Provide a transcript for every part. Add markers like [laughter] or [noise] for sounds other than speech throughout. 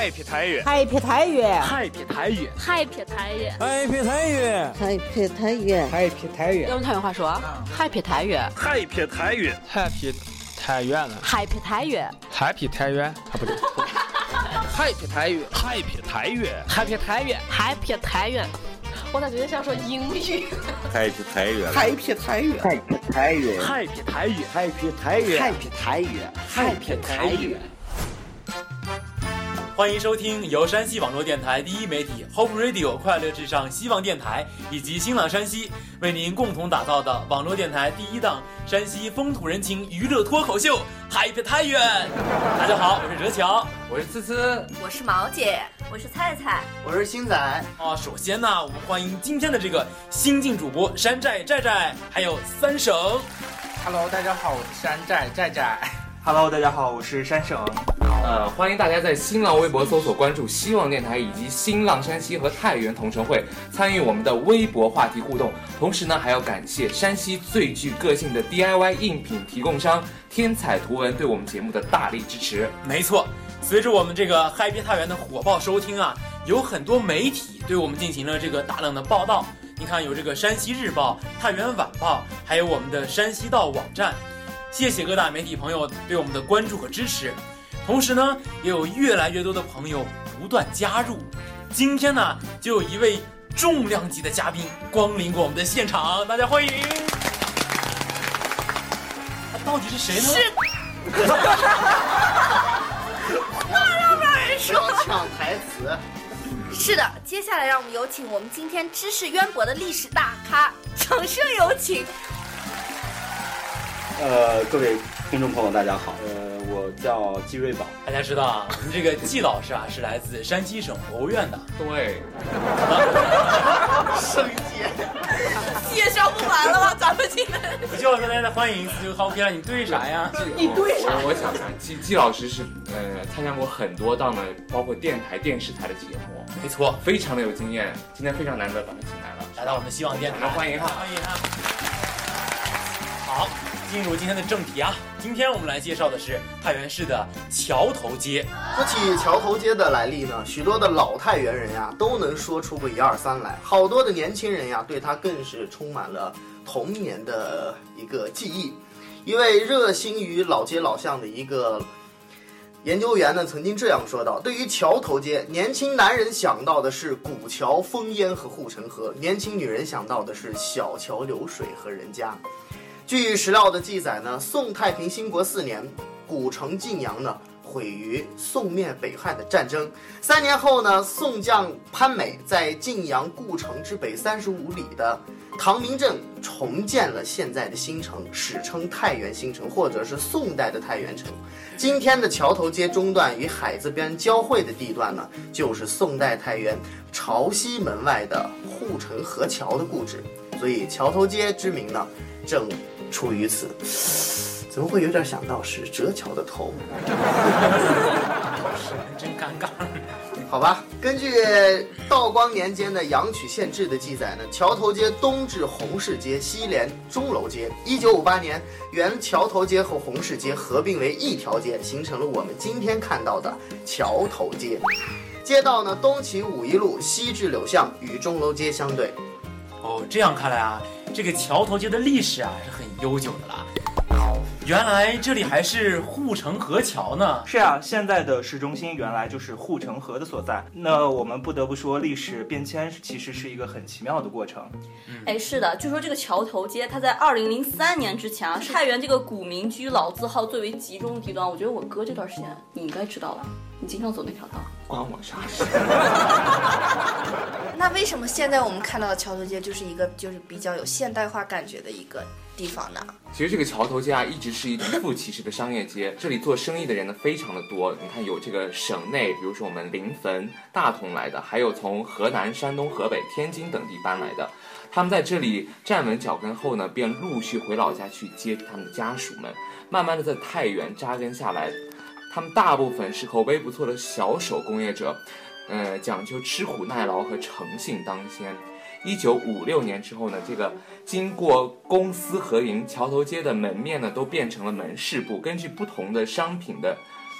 ，Happy 太原，Happy 太原，Happy 太原，Happy 太原，Happy 太原，Happy 太原，Happy 太原。用太原话说，Happy 太原，Happy 太原，Happy 太原了，Happy 太原，Happy 太原，啊不对，Happy 太原，Happy 太原，Happy 太原，Happy 太原。我咋觉得像说英语？Happy 太原，Happy 太原，Happy 太原，Happy 太原，Happy 太原，Happy 太原，Happy 太原。欢迎收听由山西网络电台第一媒体 Hope Radio 快乐至上希望电台以及新浪山西为您共同打造的网络电台第一档山西风土人情娱乐脱口秀《Happy 太原》。大家好，我是哲强，我是思思，我是毛姐，我是菜菜，我是星仔。啊，首先呢，我们欢迎今天的这个新晋主播山寨寨寨，还有三省。Hello，大家好，我是山寨寨寨。Hello，大家好，我是山省。呃，欢迎大家在新浪微博搜索关注希望电台以及新浪山西和太原同城会，参与我们的微博话题互动。同时呢，还要感谢山西最具个性的 DIY 应品提供商天彩图文对我们节目的大力支持。没错，随着我们这个 Happy 太原的火爆收听啊，有很多媒体对我们进行了这个大量的报道。你看，有这个山西日报、太原晚报，还有我们的山西道网站。谢谢各大媒体朋友对我们的关注和支持，同时呢，也有越来越多的朋友不断加入。今天呢，就有一位重量级的嘉宾光临过我们的现场，大家欢迎。他到底是谁呢？是。[laughs] 话都不让人说。抢台词。是的，接下来让我们有请我们今天知识渊博的历史大咖，掌声有请。呃，各位听众朋友，大家好。呃，我叫季瑞宝。大家知道啊，我们这个季老师啊，是来自山西省博物院的。对。[laughs] 升阶，[laughs] 介绍不完了吗？咱们今天。季老师，大家欢迎。就好皮了，你对啥呀？[laughs] 你对啥？我想想，季季老师是呃参加过很多档的，包括电台、电视台的节目。没错，非常的有经验。今天非常难得把他请来了，来到我们希望电台，欢迎他，欢迎他。好。进入今天的正题啊，今天我们来介绍的是太原市的桥头街。说起桥头街的来历呢，许多的老太原人呀都能说出个一二三来，好多的年轻人呀对它更是充满了童年的一个记忆。一位热心于老街老巷的一个研究员呢，曾经这样说道：“对于桥头街，年轻男人想到的是古桥、烽烟和护城河，年轻女人想到的是小桥流水和人家。”据史料的记载呢，宋太平兴国四年，古城晋阳呢毁于宋灭北汉的战争。三年后呢，宋将潘美在晋阳故城之北三十五里的唐明镇重建了现在的新城，史称太原新城，或者是宋代的太原城。今天的桥头街中段与海子边交汇的地段呢，就是宋代太原朝西门外的护城河桥的故址，所以桥头街之名呢，正。出于此，怎么会有点想到是折桥的头？真尴尬。好吧，根据道光年间的《阳曲县志》的记载呢，桥头街东至红市街，西连钟楼街。一九五八年，原桥头街和红市街合并为一条街，形成了我们今天看到的桥头街。街道呢，东起五一路，西至柳巷，与钟楼街相对。哦，这样看来啊，这个桥头街的历史啊是很悠久的啦。原来这里还是护城河桥呢。是啊，现在的市中心原来就是护城河的所在。那我们不得不说，历史变迁其实是一个很奇妙的过程。哎，是的，据说这个桥头街，它在二零零三年之前啊，是太原这个古民居老字号最为集中的地段。我觉得我哥这段时间你应该知道了，你经常走那条道。关我啥事？[laughs] 那为什么现在我们看到的桥头街就是一个就是比较有现代化感觉的一个地方呢？其实这个桥头街啊，一直是一副其实的商业街，[laughs] 这里做生意的人呢非常的多。你看，有这个省内，比如说我们临汾、大同来的，还有从河南、山东、河北、天津等地搬来的。他们在这里站稳脚跟后呢，便陆续回老家去接他们的家属们，慢慢的在太原扎根下来。他们大部分是口碑不错的小手工业者，呃，讲究吃苦耐劳和诚信当先。一九五六年之后呢，这个经过公私合营，桥头街的门面呢都变成了门市部，根据不同的商品的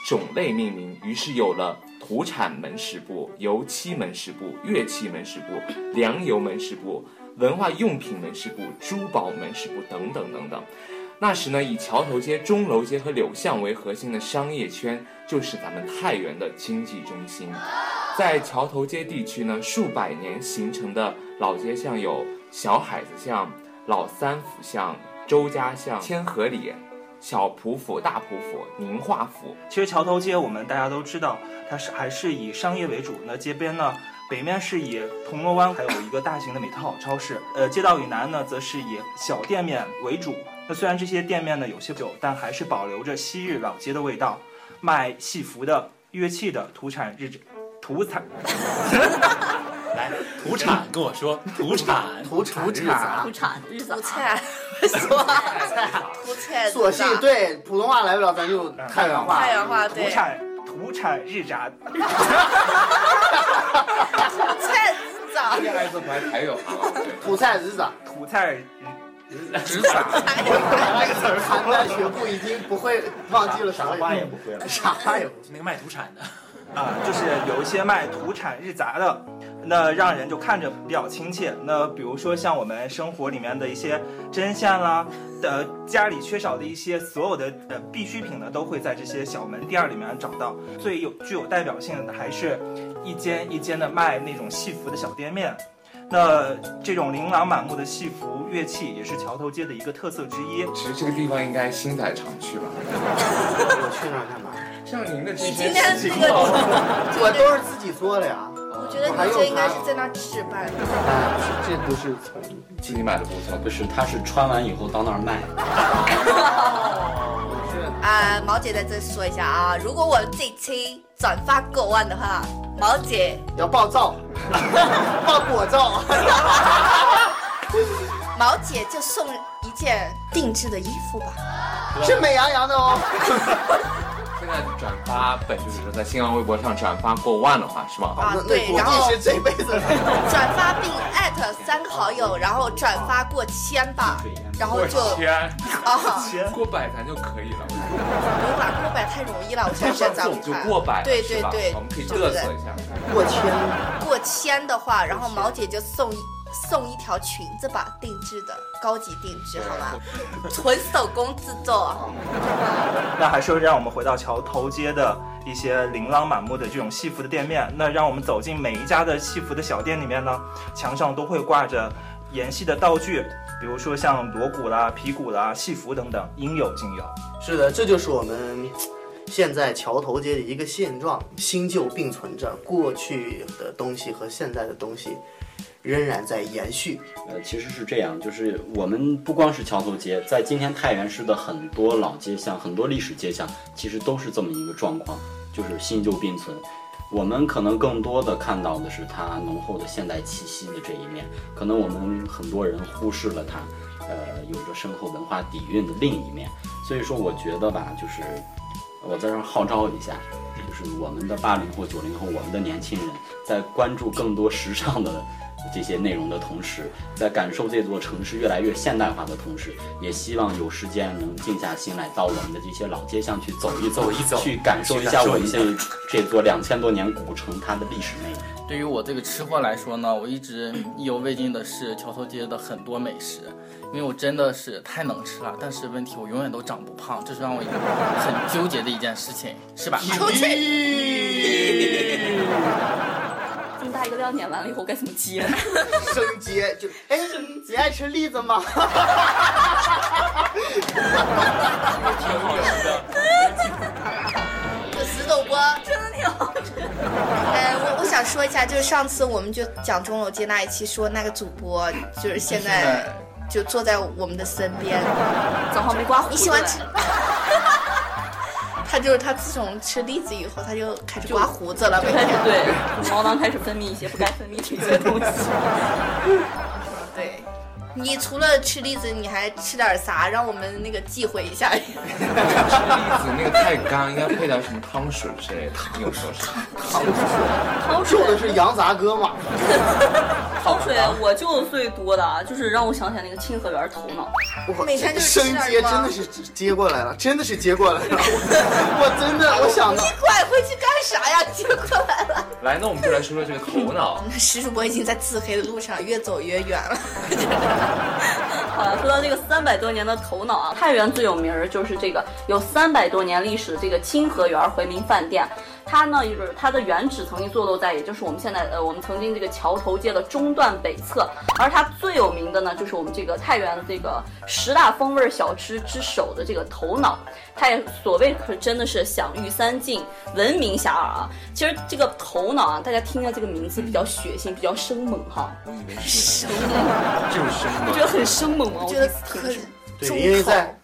种类命名，于是有了土产门市部、油漆门市部、乐器门市部、粮油门市部、文化用品门市部、珠宝门市部等等等等。那时呢，以桥头街、钟楼街和柳巷为核心的商业圈，就是咱们太原的经济中心。在桥头街地区呢，数百年形成的老街巷有小海子巷、老三府巷、周家巷、千和里、小浦府、大浦府、宁化府。其实桥头街我们大家都知道，它是还是以商业为主。那街边呢，北面是以铜锣湾还有一个大型的美特好超市，呃，街道以南呢，则是以小店面为主。那虽然这些店面呢有些旧，但还是保留着昔日老街的味道，卖戏服的、乐器的、土产日土产。[laughs] 来，土产跟我说，土产，土产，土产，土产，土菜，说土菜，索性对普通话来不了，咱就太原话。太原话，对。土产，土产日杂。土菜日杂。[laughs] 这孩子不还台语话吗？土菜日杂，土菜日。日杂。那个词儿，邯郸学步已经不会忘记了啥话也不会了，[laughs] 啥话也不。那个卖土产的。啊，就是有一些卖土产日杂的，那让人就看着比较亲切。那比如说像我们生活里面的一些针线啦，呃，家里缺少的一些所有的呃必需品呢，都会在这些小门店儿里面找到。最有具有代表性的还是一间一间的卖那种戏服的小店面。那这种琳琅满目的戏服乐器也是桥头街的一个特色之一。其实这个地方应该星仔常去吧？[laughs] 我去那儿干嘛？像您的这些，[laughs] 我都是 [laughs] 自己做的呀。我觉得你这应该是在那置办的。这都是从自己买的布错，不是，他是穿完以后到那儿卖。[laughs] 啊，毛姐在这说一下啊，如果我这期转发过万的话，毛姐要爆照，[laughs] 爆果照，[laughs] 毛姐就送一件定制的衣服吧，是美羊羊的哦。现在转发本就是说在新浪微博上转发过万的话是吗？啊，对，然后是这辈子 [laughs] 转发并艾特三个好友，然后转发过千吧，然后就千啊，[laughs] 过百咱就可以了。不用啦，过百太容易了，我现在咱们就过百，对对对，我们可以嘚瑟一下。过千，过千的话，然后毛姐就送送一条裙子吧，定制的，高级定制，好吧，纯手工制作。那还是让我们回到桥头街的一些琳琅满目的这种戏服的店面。那让我们走进每一家的戏服的小店里面呢，墙上都会挂着演戏的道具，比如说像锣鼓啦、皮鼓啦、戏服等等，应有尽有。是的，这就是我们现在桥头街的一个现状，新旧并存着，过去的东西和现在的东西仍然在延续。呃，其实是这样，就是我们不光是桥头街，在今天太原市的很多老街巷、很多历史街巷，其实都是这么一个状况，就是新旧并存。我们可能更多的看到的是它浓厚的现代气息的这一面，可能我们很多人忽视了它，呃，有着深厚文化底蕴的另一面。所以说，我觉得吧，就是我在这儿号召一下，就是我们的八零后、九零后，我们的年轻人，在关注更多时尚的这些内容的同时，在感受这座城市越来越现代化的同时，也希望有时间能静下心来到我们的这些老街巷去走一走，一走，去感受一下我们这这座两千多年古城它的历史魅力。对于我这个吃货来说呢，我一直意犹未尽的是桥头街的很多美食，因为我真的是太能吃了，但是问题我永远都长不胖，这是让我很纠结的一件事情，是吧？出去。[laughs] 这么大一个亮点完了以后该怎么接？[laughs] 升阶就哎，你爱吃栗子吗？这死狗锅真的挺好吃。哎，我我想说一下，就是上次我们就讲钟楼街那一期，说那个主播就是现在就坐在我们的身边，[laughs] 早上没刮胡子。你喜欢吃？他就是他，自从吃栗子以后，他就开始刮胡子了，每天。对，毛囊开始分泌一些不该分泌的一些东西。[laughs] 对，你除了吃栗子，你还吃点啥？让我们那个忌讳一下。吃栗子那个太干，应该配点什么汤水之类的。你有说是？汤水，汤水用的是羊杂割嘛？[laughs] 汤水我就最多的啊，就是让我想起来那个清河园头脑。我每天就生接真的是接过来了，真的是接过来了。我真的，我想到。你拐回去干啥呀？接过来了。来，那我们就来说说这个头脑。[laughs] 石主播已经在自黑的路上越走越远了。[laughs] 说到这个三百多年的头脑啊，太原最有名儿就是这个有三百多年历史的这个清河园回民饭店。它呢，就是它的原址曾经坐落在，也就是我们现在呃，我们曾经这个桥头街的中段北侧。而它最有名的呢，就是我们这个太原的这个十大风味小吃之首的这个头脑。它也所谓可真的是享誉三晋，闻名遐迩啊。其实这个头脑啊，大家听着这个名字比较血腥，比较生猛哈。生猛，就是生猛。我觉得很生猛啊，我觉得挺对，因为在。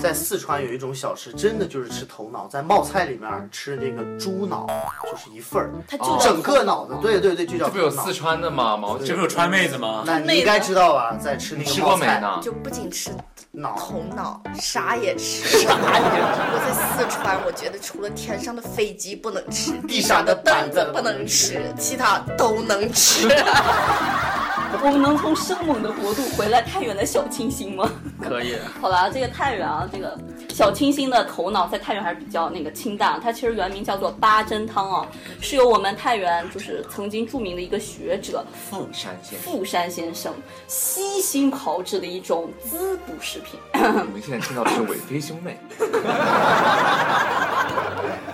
在四川有一种小吃，真的就是吃头脑，在冒菜里面吃这个猪脑，就是一份儿，它就整个脑子，对对对，就叫。这不有四川的吗？毛这不有川妹子吗？那你应该知道吧？在吃那个吃过没呢？就不仅吃脑头脑，啥也吃。啥也吃。我在四川，我觉得除了天上的飞机不能吃，地上的凳子不能吃，其他都能吃。[laughs] 我们能从生猛的国度回来太原的小清新吗？可以。[laughs] 好了，这个太原啊，这个小清新的头脑在太原还是比较那个清淡。它其实原名叫做八珍汤啊，是由我们太原就是曾经著名的一个学者富山先生富山先生悉心炮制的一种滋补食品。我们现在听到的是韦飞兄妹。[laughs] [laughs]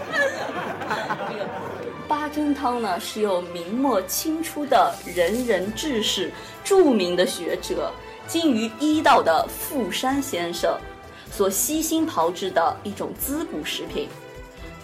八珍汤呢，是由明末清初的仁人志士、著名的学者、精于医道的富山先生所悉心炮制的一种滋补食品。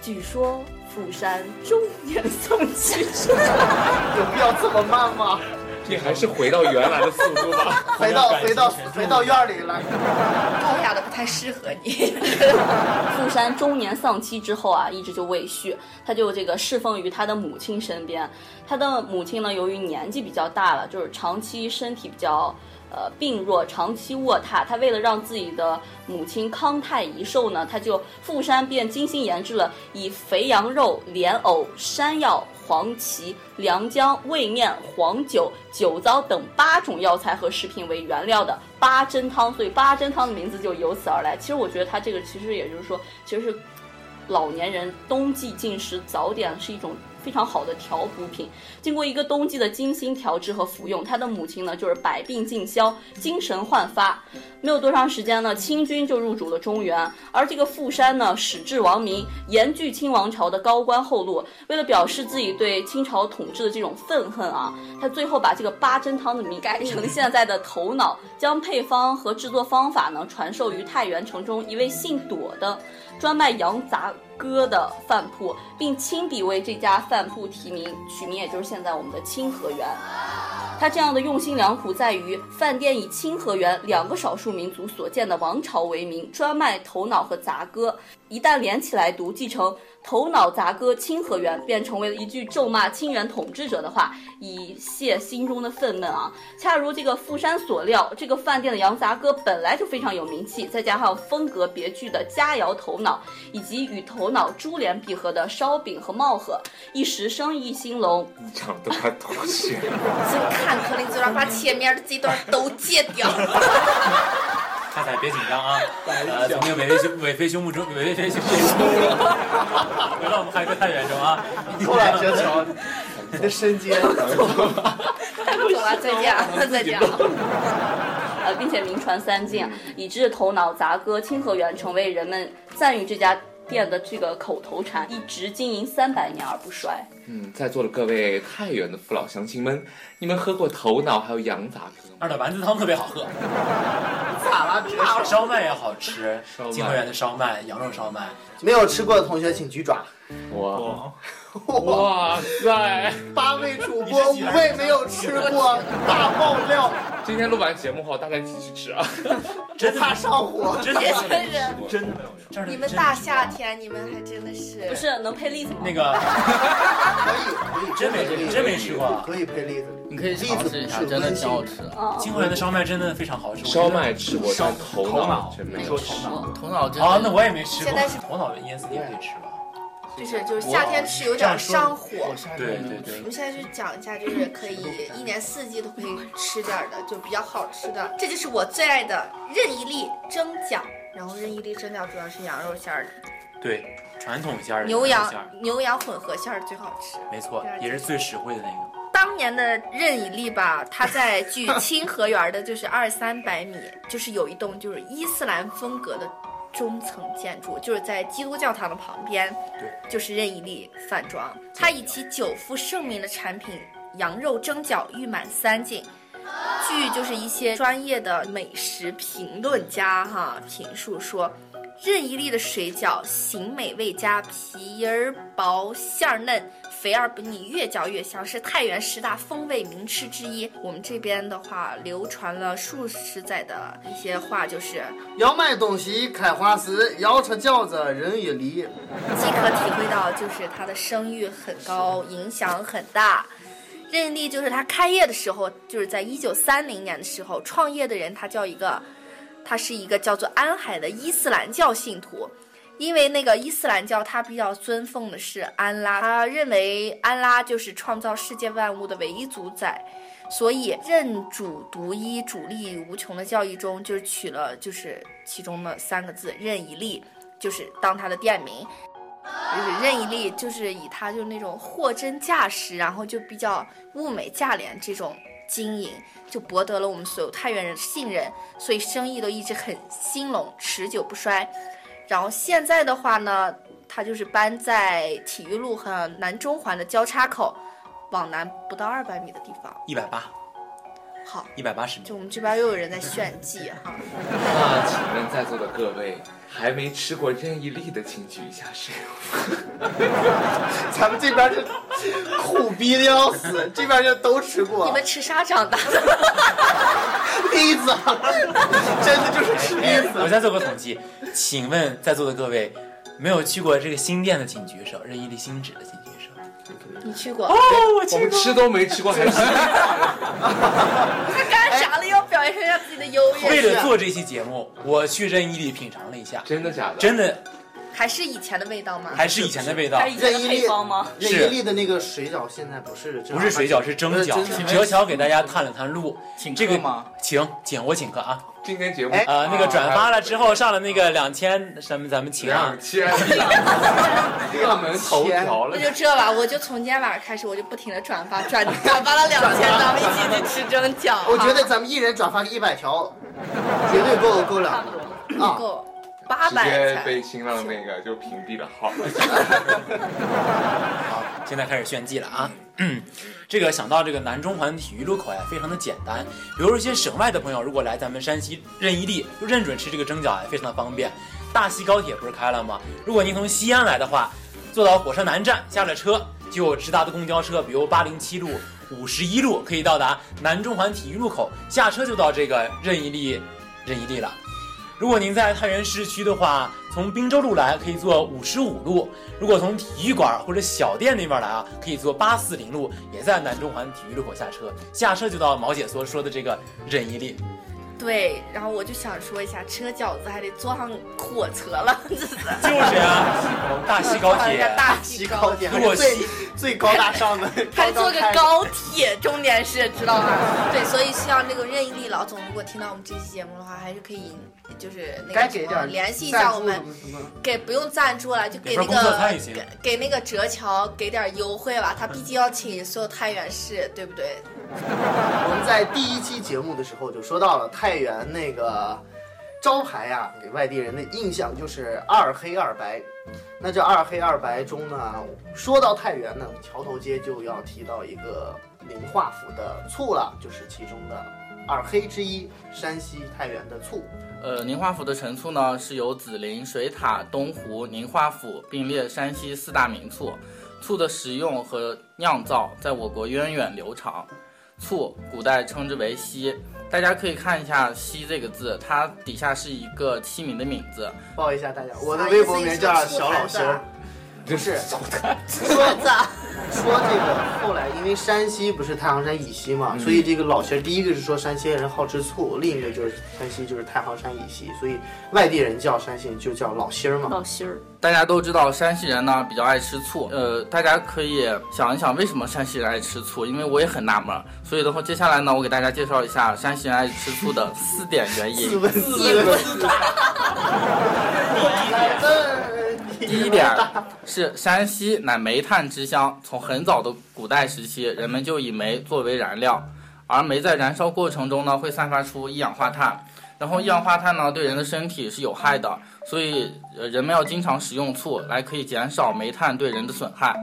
据说富山中年丧妻，[laughs] 有必要这么慢吗？你还是回到原来的速度吧，[laughs] 回到回到回到院里来。[laughs] 高雅的不太适合你。[laughs] 富山中年丧妻之后啊，一直就未续，他就这个侍奉于他的母亲身边。他的母亲呢，由于年纪比较大了，就是长期身体比较呃病弱，长期卧榻。他为了让自己的母亲康泰遗寿呢，他就富山便精心研制了以肥羊肉、莲藕、山药。黄芪、良姜、味面、黄酒、酒糟等八种药材和食品为原料的八珍汤，所以八珍汤的名字就由此而来。其实我觉得它这个其实也就是说，其实是老年人冬季进食早点是一种。非常好的调补品，经过一个冬季的精心调制和服用，他的母亲呢就是百病尽消，精神焕发。没有多长时间呢，清军就入主了中原，而这个富山呢，矢志亡明，严拒清王朝的高官厚禄。为了表示自己对清朝统治的这种愤恨啊，他最后把这个八珍汤的名改成现在的头脑，将配方和制作方法呢传授于太原城中一位姓朵的。专卖羊杂割的饭铺，并亲笔为这家饭铺提名，取名也就是现在我们的清河园。他这样的用心良苦在于，饭店以清河园两个少数民族所建的王朝为名，专卖头脑和杂割。一旦连起来读，即成。头脑杂割清河源，便成为了一句咒骂清源统治者的话，以泄心中的愤懑啊！恰如这个富山所料，这个饭店的羊杂哥本来就非常有名气，再加上风格别具的佳肴头脑，以及与头脑珠联璧合的烧饼和帽盒，一时生意兴隆。一场都快吐血了！真 [laughs] 看可怜，就让把前面的这段都戒掉。[laughs] 太太别紧张啊！[laughs] 呃，从那个韦飞兄韦飞兄目中，韦飞兄目中，回到我们海哥太原中啊！过来折桥，你的身阶，走了，再见啊，[laughs] 再见。呃，并且名传三晋，以致头脑杂割清河园成为人们赞誉这家店的这个口头禅，一直经营三百年而不衰。嗯，在座的各位太原的父老乡亲们，你们喝过头脑还有羊杂丸子汤特别好喝。咋了？烧麦也好吃，金河园的烧麦，羊肉烧麦。没有吃过的同学请举爪。哇哇塞！八位主播五位没有吃过，大爆料！今天录完节目后，大家一起去吃啊！[laughs] 真怕上火，[laughs] 真的真是真的没有用。你们大夏天，你们还真的是不是能配栗子吗？那个可以可以，真没真没吃过，可以配栗子，你可以尝试一下，真的挺好吃。金华园的烧麦真的非常好吃。烧麦吃过，烧头脑真没有吃。头脑，头脑真啊，那我也没吃过。现在是头脑的 ES 你也可以吃吧？就是就是夏天吃有点上火。对对对。我们现在就讲一下，就是可以一年四季都可以吃点的，就比较好吃的。这就是我最爱的任一粒蒸饺，然后任一粒蒸饺主要是羊肉馅儿的。对，传统馅儿。牛羊牛羊混合馅儿最好吃。没错，也是最实惠的那个。当年的任意粒吧，它在距 [laughs] 清河园的就是二三百米，就是有一栋就是伊斯兰风格的。中层建筑就是在基督教堂的旁边，对，就是任意利饭庄。它以其久负盛名的产品羊肉蒸饺誉满三晋。据就是一些专业的美食评论家哈评述说，任意利的水饺形美味佳，皮儿薄馅儿嫩。肥而不腻，越嚼越香，是太原十大风味名吃之一。我们这边的话，流传了数十载的一些话，就是要买东西开花时，要吃饺子任意粒。即可体会到，就是它的声誉很高，影响很大。任意粒就是他开业的时候，就是在一九三零年的时候，创业的人他叫一个，他是一个叫做安海的伊斯兰教信徒。因为那个伊斯兰教，他比较尊奉的是安拉，他认为安拉就是创造世界万物的唯一主宰，所以认主独一、主力无穷的教义中，就是取了就是其中的三个字“任一利”，就是当他的店名。就是任一利，就是以他就那种货真价实，然后就比较物美价廉这种经营，就博得了我们所有太原人的信任，所以生意都一直很兴隆，持久不衰。然后现在的话呢，它就是搬在体育路和南中环的交叉口，往南不到二百米的地方。一百八。好，一百八十米。就我们这边又有人在炫技哈。那请问在座的各位，还没吃过任意粒的，请举一下手。[laughs] 咱们这边是苦逼的要死，这边就都吃过。你们吃啥长大的？栗子，[laughs] 真的就是吃栗子。我再做个统计，请问在座的各位，没有去过这个新店的请举手，任意粒新址的请举手。你去过？哦，我去过。我们吃都没吃过，还是。他干啥了？要表现一下自己的优越。为了做这期节目，我去任意粒品尝了一下，真的假的？真的。还是以前的味道吗？还是以前的味道？还是以前的配方吗？任意粒的那个水饺现在不是不是水饺，是蒸饺。哲乔给大家探了探路，请这个吗？请请我请客啊！今天节目呃那个转发了之后上了那个两千什么咱们请啊。两千热门头条了。那就这吧，我就从今天晚上开始，我就不停的转发转 [laughs] 转发了两千，咱们一起去吃蒸饺。我觉得咱们一人转发个一百条，绝对够够了啊，够。八百直接被新浪那个就屏蔽了号。好，[laughs] 现在开始炫技了啊！这个想到这个南中环体育路口呀，非常的简单。比如一些省外的朋友，如果来咱们山西任意地，就认准吃这个蒸饺呀，非常的方便。大西高铁不是开了吗？如果您从西安来的话，坐到火车南站下了车，就有直达的公交车，比如八零七路、五十一路，可以到达南中环体育路口，下车就到这个任意地任意地了。如果您在太原市区的话，从滨州路来可以坐五十五路；如果从体育馆或者小店那边来啊，可以坐八四零路，也在南中环体育路口下车，下车就到毛姐所说的这个任意粒。对，然后我就想说一下，吃个饺子还得坐上火车了，[laughs] 就是。呀，[laughs] 大西高铁，大西高铁，如果最最高大上的，[laughs] 还坐个高铁，重点是知道吗？对，所以希望那个任意力老总，如果听到我们这期节目的话，还是可以，就是那个什么联系一下我们，给不用赞助了，就给那个给给那个哲桥给点优惠吧，他毕竟要请所有太原市，对不对？[laughs] 我们在第一期节目的时候就说到了太原那个招牌呀，给外地人的印象就是二黑二白。那这二黑二白中呢，说到太原呢，桥头街就要提到一个宁化府的醋了，就是其中的二黑之一，山西太原的醋。呃，宁化府的陈醋呢，是由紫林、水塔、东湖、宁化府并列山西四大名醋。醋的食用和酿造在我国源远流长。醋古代称之为锡，大家可以看一下“锡”这个字，它底下是一个器皿的名字。报一下大家，我的微博名叫小老心儿。不是，[laughs] 说说这个后来，因为山西不是太行山以西嘛，所以这个老心儿第一个是说山西人好吃醋，另一个就是山西就是太行山以西，所以外地人叫山西人就叫老心儿嘛。老心儿，大家都知道山西人呢比较爱吃醋，呃，大家可以想一想为什么山西人爱吃醋，因为我也很纳闷。所以的话，接下来呢，我给大家介绍一下山西人爱吃醋的四点原因。四问 [laughs] [laughs] 四问。第一点是山西乃煤炭之乡，从很早的古代时期，人们就以煤作为燃料，而煤在燃烧过程中呢，会散发出一氧化碳，然后一氧化碳呢对人的身体是有害的，所以人们要经常食用醋来可以减少煤炭对人的损害。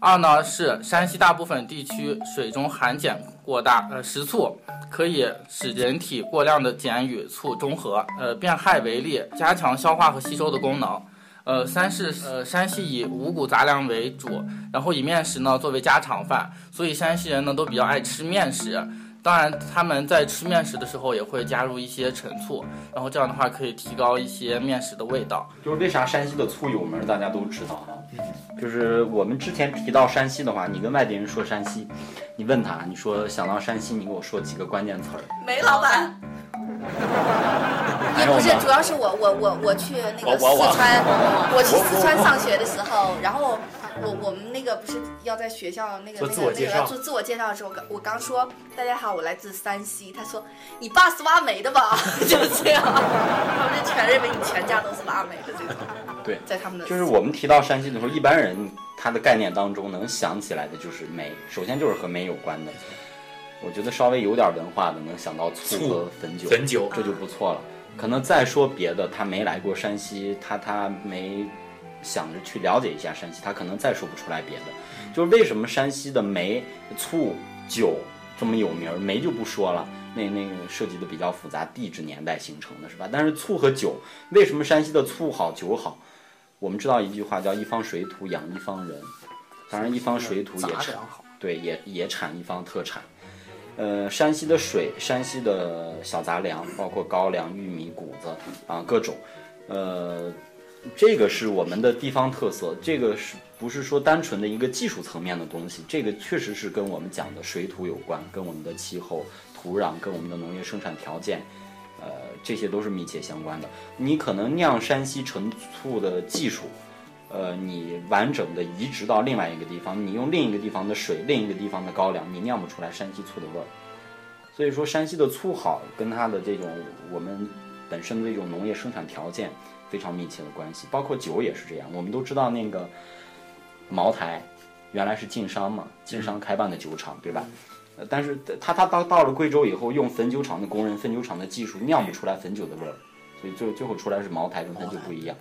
二呢是山西大部分地区水中含碱过大，呃，食醋可以使人体过量的碱与醋中和，呃，变害为利，加强消化和吸收的功能。呃，三是呃，山西以五谷杂粮为主，然后以面食呢作为家常饭，所以山西人呢都比较爱吃面食。当然，他们在吃面食的时候也会加入一些陈醋，然后这样的话可以提高一些面食的味道。就是为啥山西的醋有名，大家都知道哈。就是我们之前提到山西的话，你跟外地人说山西，你问他，你说想到山西，你给我说几个关键词儿。煤老板。[laughs] 也不是，主要是我我我我去那个四川，我去四川上学的时候，[laughs] 然后我我们那个不是要在学校那个那个那个做自我介绍的时候，我刚我刚说大家好，我来自山西，他说你爸是挖煤的吧？[laughs] 就这样，他们就全认为你全家都是挖煤的这种。对，在他们的就是我们提到山西的时候，一般人他的概念当中能想起来的就是煤，首先就是和煤有关的。我觉得稍微有点文化的能想到醋和汾酒，汾酒这就不错了。可能再说别的，他没来过山西，他他没想着去了解一下山西，他可能再说不出来别的。就是为什么山西的煤、醋、酒这么有名？煤就不说了，那那个涉及的比较复杂，地质年代形成的是吧？但是醋和酒，为什么山西的醋好，酒好？我们知道一句话叫“一方水土养一方人”，当然一方水土也产，对，也也产一方特产。呃，山西的水，山西的小杂粮，包括高粱、玉米、谷子啊，各种，呃，这个是我们的地方特色。这个是不是说单纯的一个技术层面的东西？这个确实是跟我们讲的水土有关，跟我们的气候、土壤，跟我们的农业生产条件，呃，这些都是密切相关的。你可能酿山西陈醋的技术。呃，你完整的移植到另外一个地方，你用另一个地方的水，另一个地方的高粱，你酿不出来山西醋的味儿。所以说，山西的醋好，跟它的这种我们本身的这种农业生产条件非常密切的关系。包括酒也是这样，我们都知道那个茅台原来是晋商嘛，晋商开办的酒厂，对吧？但是他他到到了贵州以后，用汾酒厂的工人、汾酒厂的技术酿不出来汾酒的味儿，所以最最后出来是茅台跟汾酒不一样。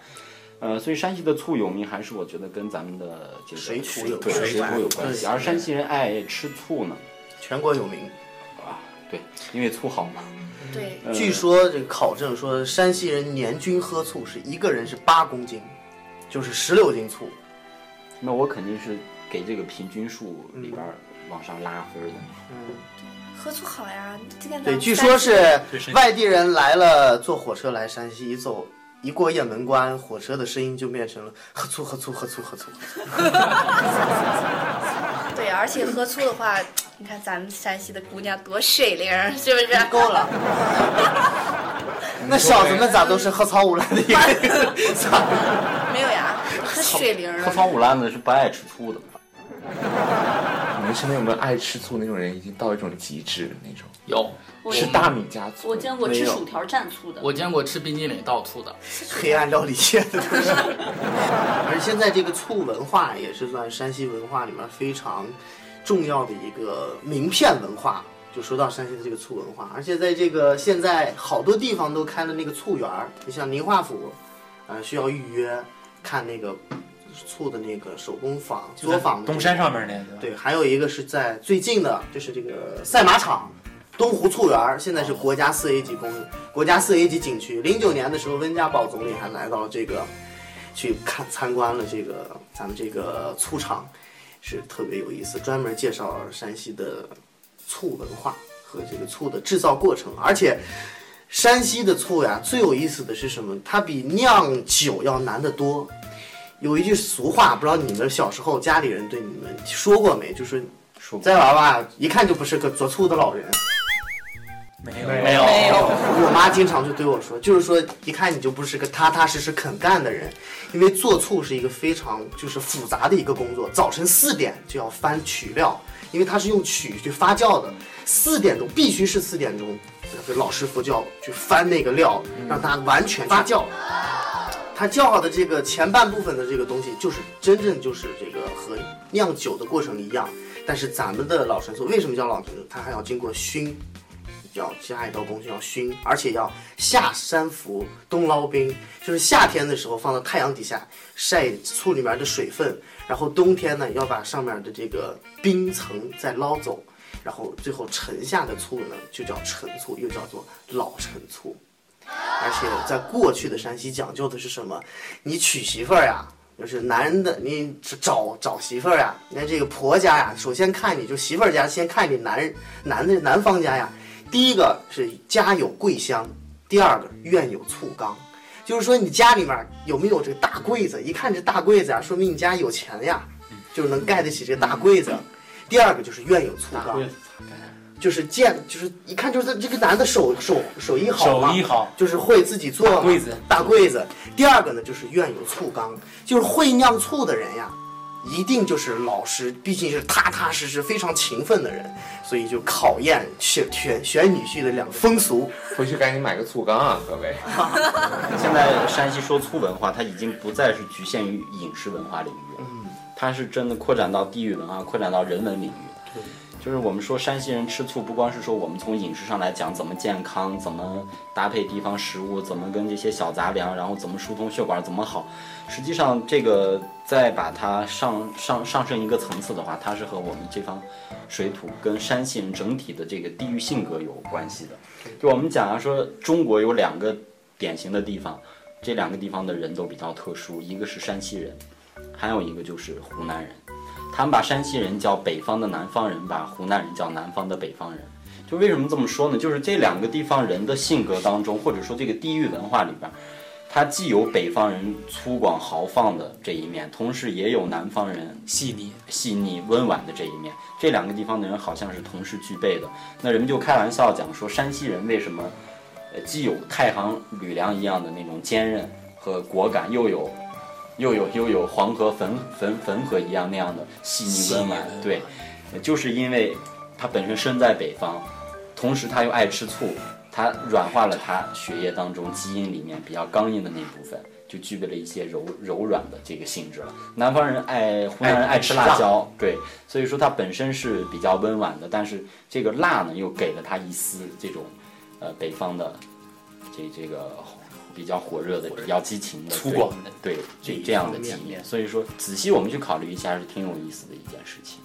呃，所以山西的醋有名，还是我觉得跟咱们的这个水土有对水土有关系。而山西人爱吃醋呢，全国有名啊，对，因为醋好嘛。对，据说这个考证说，山西人年均喝醋是一个人是八公斤，就是十六斤醋。那我肯定是给这个平均数里边往上拉分的。嗯，喝醋好呀，这个对，据说是外地人来了，坐火车来山西一走。一过雁门关，火车的声音就变成了喝醋喝醋喝醋喝醋。[laughs] 对，而且喝醋的话，你看咱们山西的姑娘多水灵，是不是？够了。[laughs] 那小子们咋都是喝草乌兰的？没有呀，喝水灵。喝草乌兰的是不爱吃醋的。身边有没有爱吃醋那种人？已经到一种极致的那种。有。吃大米加醋，我见过吃薯条蘸醋的，我见过吃冰激凌倒醋的，黑暗料理界的。[laughs] 而现在这个醋文化也是算山西文化里面非常重要的一个名片文化。就说到山西的这个醋文化，而且在这个现在好多地方都开了那个醋园儿，你像宁化府，呃，需要预约看那个醋的那个手工坊作坊。东山上面那个。对，还有一个是在最近的，就是这个赛马场。东湖醋园儿现在是国家四 A 级公国家四 A 级景区。零九年的时候，温家宝总理还来到了这个，去看参观了这个咱们这个醋厂，是特别有意思，专门介绍山西的醋文化和这个醋的制造过程。而且，山西的醋呀，最有意思的是什么？它比酿酒要难得多。有一句俗话，不知道你们小时候家里人对你们说过没？就是在娃娃一看就不是个做醋的老人。没有没有没有我妈经常就对我说，就是说一看你就不是个踏踏实实肯干的人，因为做醋是一个非常就是复杂的一个工作，早晨四点就要翻曲料，因为它是用曲去发酵的，四点钟必须是四点钟，这个老师傅就要去翻那个料，让它完全发酵。它叫好的这个前半部分的这个东西，就是真正就是这个和酿酒的过程一样，但是咱们的老陈醋为什么叫老陈醋？它还要经过熏，要加一道工序要熏，而且要下山伏，冬捞冰，就是夏天的时候放到太阳底下晒醋里面的水分，然后冬天呢要把上面的这个冰层再捞走，然后最后沉下的醋呢就叫陈醋，又叫做老陈醋。而且在过去的山西讲究的是什么？你娶媳妇儿呀，就是男人的你找找媳妇儿呀，那这个婆家呀，首先看你就媳妇儿家先看你男人男的男方家呀。第一个是家有桂香，第二个院有醋缸，就是说你家里面有没有这个大柜子？一看这大柜子呀，说明你家有钱呀，就是能盖得起这个大柜子。第二个就是院有醋缸。就是见，就是一看就是这个男的手手手艺好手艺好，就是会自己做柜子大柜子。第二个呢，就是愿有醋缸，就是会酿醋的人呀，一定就是老实，毕竟是踏踏实实、非常勤奋的人，所以就考验选选选女婿的两风俗。回去赶紧买个醋缸啊，各位！[laughs] 现在山西说醋文化，它已经不再是局限于饮食文化领域了，它是真的扩展到地域文化，扩展到人文领域。就是我们说山西人吃醋，不光是说我们从饮食上来讲怎么健康，怎么搭配地方食物，怎么跟这些小杂粮，然后怎么疏通血管怎么好。实际上，这个再把它上上上升一个层次的话，它是和我们这方水土跟山西人整体的这个地域性格有关系的。就我们讲啊，说中国有两个典型的地方，这两个地方的人都比较特殊，一个是山西人，还有一个就是湖南人。他们把山西人叫北方的南方人，把湖南人叫南方的北方人。就为什么这么说呢？就是这两个地方人的性格当中，或者说这个地域文化里边，它既有北方人粗犷豪放的这一面，同时也有南方人细腻、细腻温婉的这一面。这两个地方的人好像是同时具备的。那人们就开玩笑讲说，山西人为什么，呃，既有太行吕梁一样的那种坚韧和果敢，又有。又有又有黄河汾汾汾河一样那样的细腻温婉，对，就是因为他本身身在北方，同时他又爱吃醋，他软化了他血液当中基因里面比较刚硬的那部分，就具备了一些柔柔软的这个性质了。南方人爱湖南人爱吃辣椒，对，所以说他本身是比较温婉的，但是这个辣呢又给了他一丝这种，呃，北方的这这个。比较火热的、比较激情的、粗犷的，对这这样的体验，所以说仔细我们去考虑一下，是挺有意思的一件事情。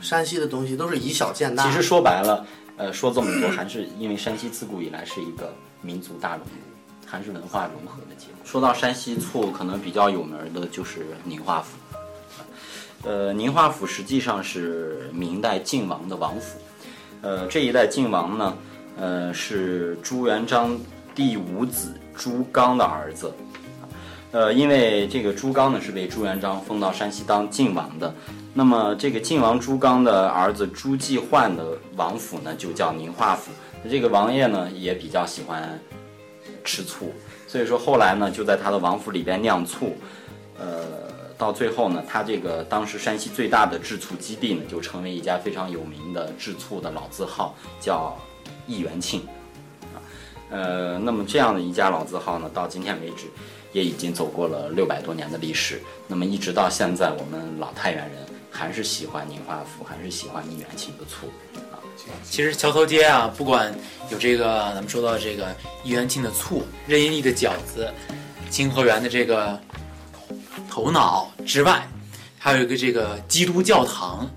山西的东西都是以小见大。其实说白了，呃，说这么多，还是因为山西自古以来是一个民族大熔炉，还是文化融合的结果。说到山西醋，可能比较有名的就是宁化府。呃，宁化府实际上是明代晋王的王府。呃，这一代晋王呢，呃，是朱元璋第五子。朱刚的儿子，呃，因为这个朱刚呢是被朱元璋封到山西当晋王的，那么这个晋王朱刚的儿子朱继焕的王府呢就叫宁化府。这个王爷呢也比较喜欢吃醋，所以说后来呢就在他的王府里边酿醋，呃，到最后呢，他这个当时山西最大的制醋基地呢就成为一家非常有名的制醋的老字号，叫一元庆。呃，那么这样的一家老字号呢，到今天为止，也已经走过了六百多年的历史。那么一直到现在，我们老太原人还是喜欢宁化府，还是喜欢易元庆的醋啊。其实桥头街啊，不管有这个咱们说到这个一元庆的醋、任盈利的饺子、清河园的这个头脑之外，还有一个这个基督教堂。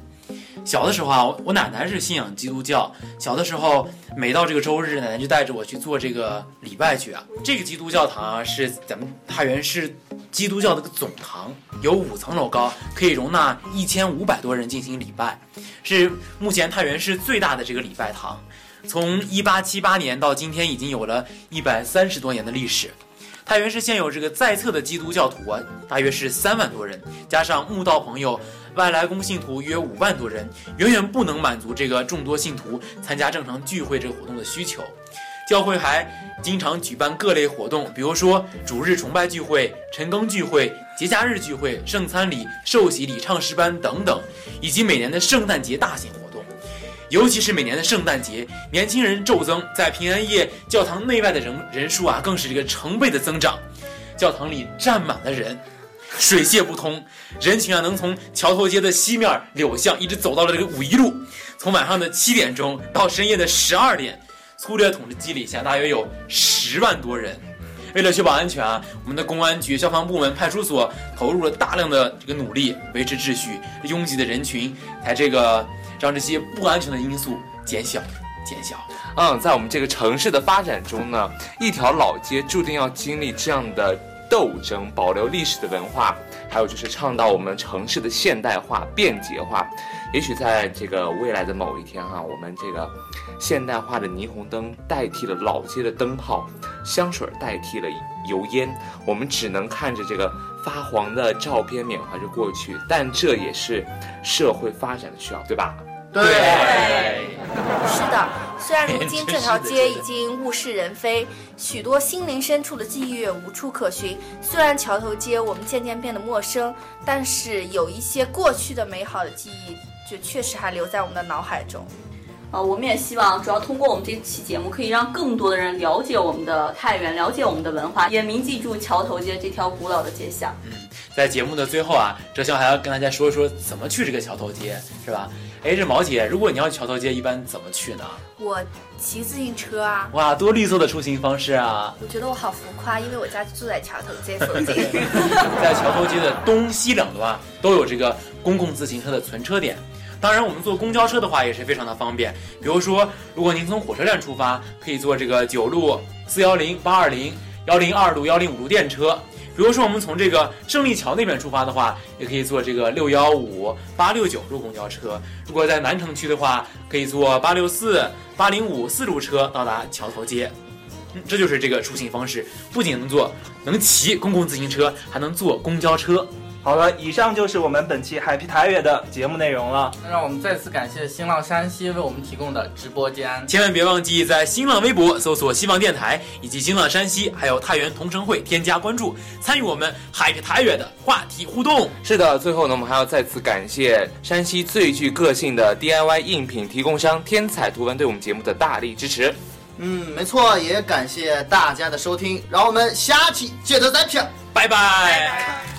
小的时候啊，我奶奶是信仰基督教。小的时候，每到这个周日，奶奶就带着我去做这个礼拜去啊。这个基督教堂啊，是咱们太原市基督教的个总堂，有五层楼高，可以容纳一千五百多人进行礼拜，是目前太原市最大的这个礼拜堂。从一八七八年到今天，已经有了一百三十多年的历史。太原市现有这个在册的基督教徒啊，大约是三万多人，加上慕道朋友。外来工信徒约五万多人，远远不能满足这个众多信徒参加正常聚会这个活动的需求。教会还经常举办各类活动，比如说主日崇拜聚会、晨更聚会、节假日聚会、圣餐礼、寿喜礼、唱诗班等等，以及每年的圣诞节大型活动。尤其是每年的圣诞节，年轻人骤增，在平安夜教堂内外的人人数啊，更是这个成倍的增长，教堂里站满了人。水泄不通，人群啊能从桥头街的西面柳巷一直走到了这个五一路，从晚上的七点钟到深夜的十二点，粗略统计了一下，大约有十万多人。为了确保安全啊，我们的公安局、消防部门、派出所投入了大量的这个努力，维持秩序，拥挤的人群才这个让这些不安全的因素减小减小。嗯，在我们这个城市的发展中呢，一条老街注定要经历这样的。斗争，保留历史的文化，还有就是倡导我们城市的现代化、便捷化。也许在这个未来的某一天哈，我们这个现代化的霓虹灯代替了老街的灯泡，香水代替了油烟，我们只能看着这个发黄的照片缅怀着过去。但这也是社会发展的需要，对吧？对，是的。虽然如今这条街已经物是人非，许多心灵深处的记忆也无处可寻。虽然桥头街我们渐渐变得陌生，但是有一些过去的美好的记忆，就确实还留在我们的脑海中。呃，我们也希望，主要通过我们这期节目，可以让更多的人了解我们的太原，了解我们的文化，也铭记住桥头街这条古老的街巷。嗯，在节目的最后啊，哲潇还要跟大家说一说怎么去这个桥头街，是吧？哎，这毛姐，如果你要去桥头街，一般怎么去呢？我骑自行车啊！哇，多绿色的出行方式啊！我觉得我好浮夸，因为我家就住在桥头街附近。[laughs] 在桥头街的东西两端都有这个公共自行车的存车点。当然，我们坐公交车的话也是非常的方便。比如说，如果您从火车站出发，可以坐这个九路、四幺零、八二零、幺零二路、幺零五路电车。比如说，我们从这个胜利桥那边出发的话，也可以坐这个六幺五、八六九路公交车。如果在南城区的话，可以坐八六四、八零五四路车到达桥头街。嗯，这就是这个出行方式，不仅能坐，能骑公共自行车，还能坐公交车。好了，以上就是我们本期 Happy 台语的节目内容了。那让我们再次感谢新浪山西为我们提供的直播间。千万别忘记在新浪微博搜索“希望电台”以及新浪山西，还有太原同城会，添加关注，参与我们 Happy 台语的话题互动。是的，最后呢，我们还要再次感谢山西最具个性的 DIY 应品提供商天彩图文对我们节目的大力支持。嗯，没错，也感谢大家的收听，让我们下期接着再见，拜拜。